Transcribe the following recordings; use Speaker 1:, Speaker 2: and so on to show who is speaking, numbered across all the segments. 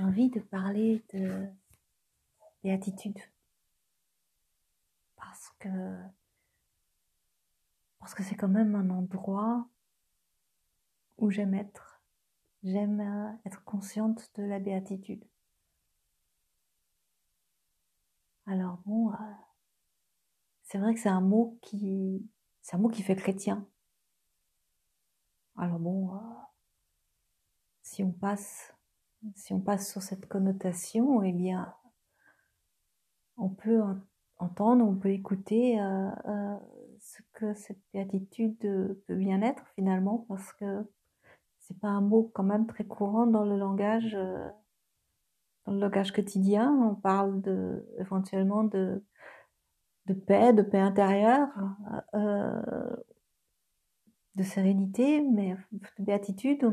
Speaker 1: j'ai envie de parler de béatitude. Parce que, parce que c'est quand même un endroit où j'aime être. J'aime euh, être consciente de la béatitude. Alors bon, euh, c'est vrai que c'est un mot qui, c'est un mot qui fait chrétien. Alors bon, euh, si on passe, si on passe sur cette connotation, eh bien, on peut entendre, on peut écouter euh, euh, ce que cette béatitude peut bien être finalement, parce que c'est pas un mot quand même très courant dans le langage, dans le langage quotidien. On parle de, éventuellement de de paix, de paix intérieure, euh, de sérénité, mais de béatitude,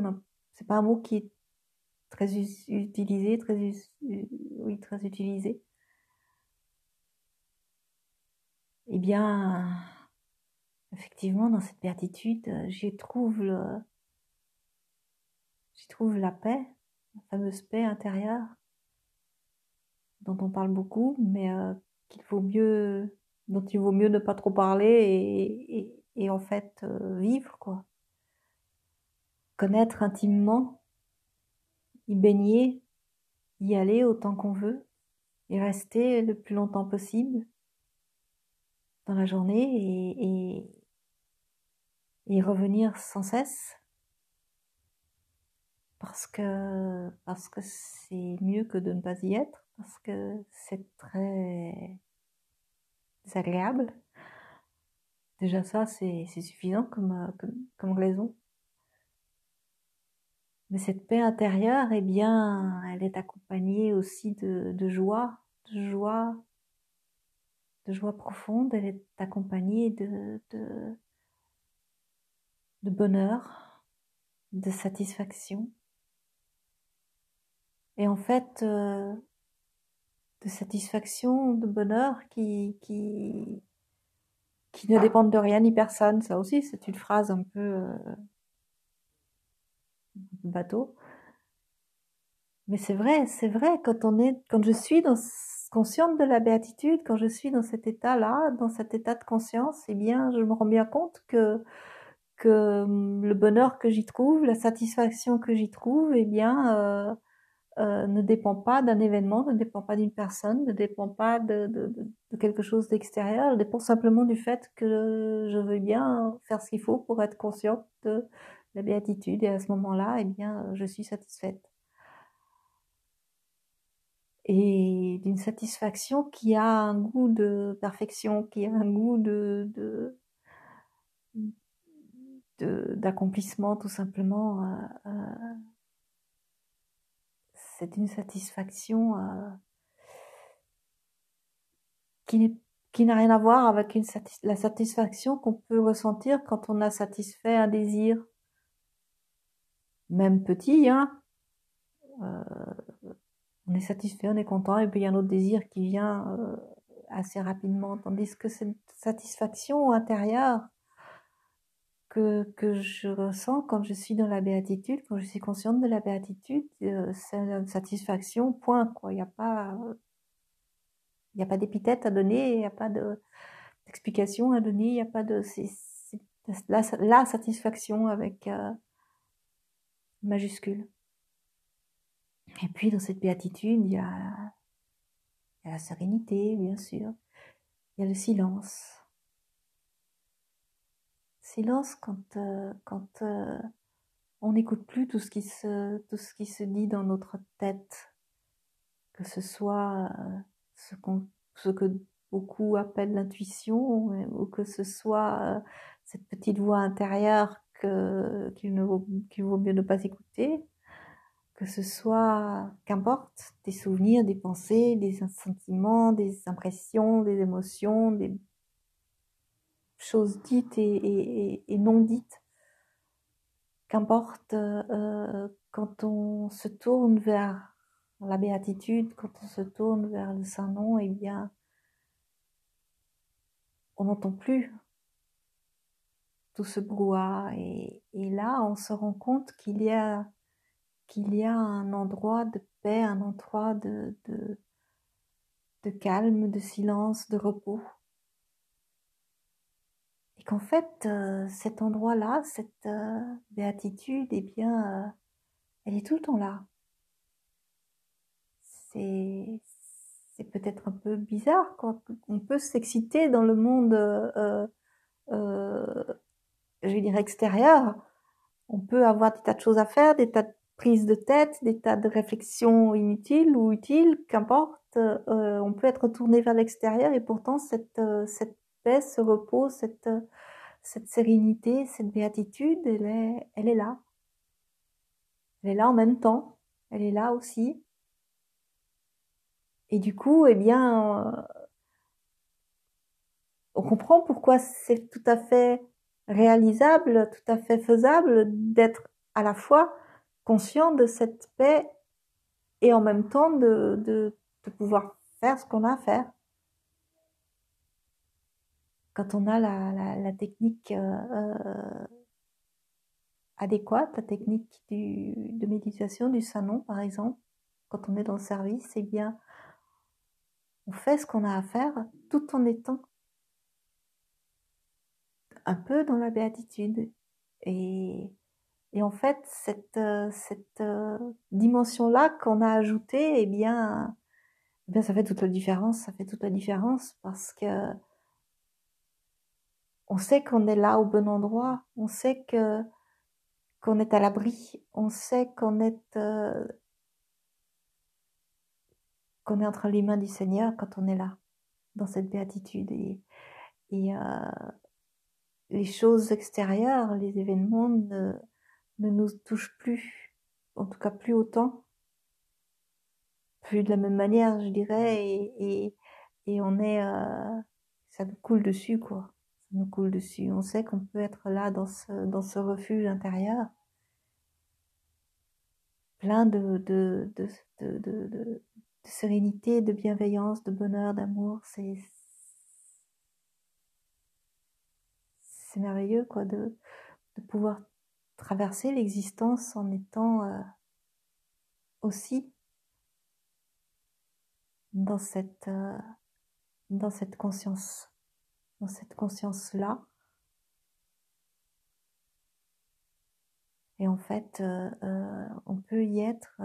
Speaker 1: c'est pas un mot qui est très utilisé, très, oui, très utilisé. Eh bien, effectivement, dans cette béatitude, j'y trouve le, j'y trouve la paix, la fameuse paix intérieure dont on parle beaucoup, mais euh, qu'il vaut mieux dont il vaut mieux ne pas trop parler et, en fait euh, vivre quoi. Connaître intimement, y baigner, y aller autant qu'on veut et rester le plus longtemps possible dans la journée et, et, revenir sans cesse parce que parce que c'est mieux que de ne pas y être parce que c'est très agréable. Déjà ça, c'est suffisant comme, comme, raison. Mais cette paix intérieure, eh bien, elle est accompagnée aussi de, de joie, de joie, de joie profonde. Elle est accompagnée de, de, de bonheur, de satisfaction. Et en fait, euh, de satisfaction, de bonheur qui, qui, qui ne dépendent de rien ni personne. Ça aussi, c'est une phrase un peu euh, bateau. Mais c'est vrai, c'est vrai, quand on est, quand je suis consciente de la béatitude, quand je suis dans cet état-là, dans cet état de conscience, eh bien, je me rends bien compte que, que hum, le bonheur que j'y trouve, la satisfaction que j'y trouve, eh bien, euh, euh, ne dépend pas d'un événement, ne dépend pas d'une personne, ne dépend pas de, de, de quelque chose d'extérieur, elle dépend simplement du fait que je veux bien faire ce qu'il faut pour être consciente de la béatitude et à ce moment-là, eh bien, je suis satisfaite. Et d'une satisfaction qui a un goût de perfection, qui a un goût de, de d'accomplissement tout simplement euh, euh, c'est une satisfaction euh, qui qui n'a rien à voir avec une la satisfaction qu'on peut ressentir quand on a satisfait un désir, même petit, hein. Euh, on est satisfait, on est content, et puis il y a un autre désir qui vient euh, assez rapidement, tandis que cette satisfaction intérieure que, que je ressens quand je suis dans la béatitude, quand je suis consciente de la béatitude, euh, c'est une satisfaction, point, quoi. Il n'y a pas, il a pas d'épithète à donner, il n'y a pas d'explication à donner, il n'y a pas de, la, la, satisfaction avec euh, majuscule. Et puis dans cette béatitude, il y a, il y a la sérénité, bien sûr, il y a le silence. Silence quand, euh, quand euh, on n'écoute plus tout ce, qui se, tout ce qui se dit dans notre tête, que ce soit euh, ce, ce que beaucoup appellent l'intuition, ou que ce soit cette petite voix intérieure que, qu'il, vaut, qu'il vaut mieux ne pas écouter, que ce soit, qu'importe, des souvenirs, des pensées, des sentiments, des impressions, des émotions, des choses dites et, non dites. Qu'importe, euh, quand on se tourne vers la béatitude, quand on se tourne vers le Saint-Nom, eh bien, on n'entend plus tout ce brouhaha. Et, là, on se rend compte qu'il y a, qu'il y a un endroit de paix, un endroit de, de, de calme, de silence, de repos. Et qu'en fait, euh, cet endroit-là, cette euh, béatitude, eh bien, euh, elle est tout le temps là. C'est, c'est peut-être un peu bizarre, quoi. On peut s'exciter dans le monde, je vais dire extérieur. On peut avoir des tas de choses à faire, des tas de prises de tête, des tas de réflexions inutiles ou utiles, qu'importe. on peut être tourné vers l'extérieur et pourtant cette, cette paix, ce repos, cette, cette sérénité, cette béatitude, elle est, elle est là. Elle est là en même temps. Elle est là aussi. Et du coup, eh bien, on comprend pourquoi c'est tout à fait réalisable, tout à fait faisable d'être à la fois conscient de cette paix et en même temps de, de, de pouvoir faire ce qu'on a à faire. Quand on a la, la, la technique euh, euh, adéquate, la technique du, de méditation du salon par exemple, quand on est dans le service, eh bien, on fait ce qu'on a à faire tout en étant un peu dans la béatitude. Et, et en fait, cette, cette dimension-là qu'on a ajoutée, eh bien, eh bien, ça fait toute la différence. Ça fait toute la différence parce que on sait qu'on est là au bon endroit, on sait que qu'on est à l'abri, on sait qu'on est euh, qu'on est entre les mains du Seigneur quand on est là dans cette béatitude et, et euh, les choses extérieures, les événements ne, ne nous touchent plus, en tout cas plus autant, plus de la même manière, je dirais, et, et, et on est, euh, ça nous coule dessus, quoi nous coule dessus. On sait qu'on peut être là dans ce, dans ce refuge intérieur, plein de, de, de, de, de sérénité, de bienveillance, de bonheur, d'amour. C'est c'est merveilleux quoi de, de pouvoir traverser l'existence en étant euh, aussi dans cette euh, dans cette conscience dans cette conscience-là. Et en fait, euh, on peut y être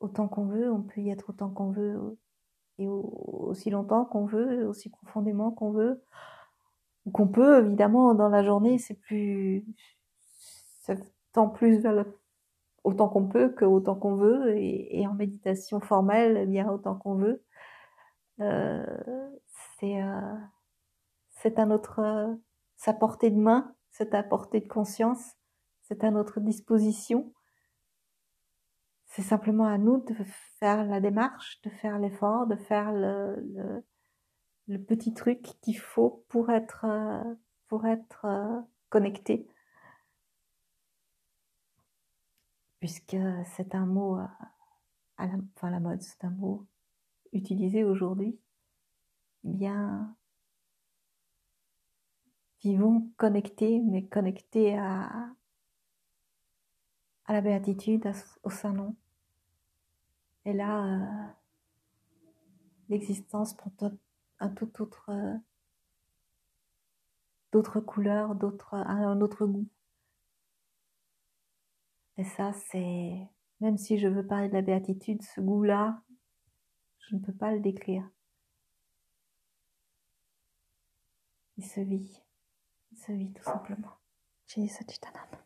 Speaker 1: autant qu'on veut, on peut y être autant qu'on veut, et aussi longtemps qu'on veut, aussi profondément qu'on veut, qu'on peut, évidemment, dans la journée, c'est plus, tant plus vers le, autant qu'on peut que autant qu'on veut, et, et, en méditation formelle, eh bien autant qu'on veut. c'est c'est à notre euh, sa portée de main, c'est à portée de conscience, c'est à notre disposition. C'est simplement à nous de faire la démarche, de faire l'effort, de faire le, le, le petit truc qu'il faut pour être euh, pour être euh, connecté. Puisque c'est un mot à la, enfin la mode, c'est un mot utilisé aujourd'hui. Bien, vivons connectés, mais connectés à, à la béatitude, au Saint-Nom. Et là, euh, l'existence prend un tout autre, euh, d'autres couleurs, d'autres, un autre goût. Et ça, c'est, même si je veux parler de la béatitude, ce goût-là, je ne peux pas le décrire. Il se vit. sa vie tout simplement. Chez Satitanam.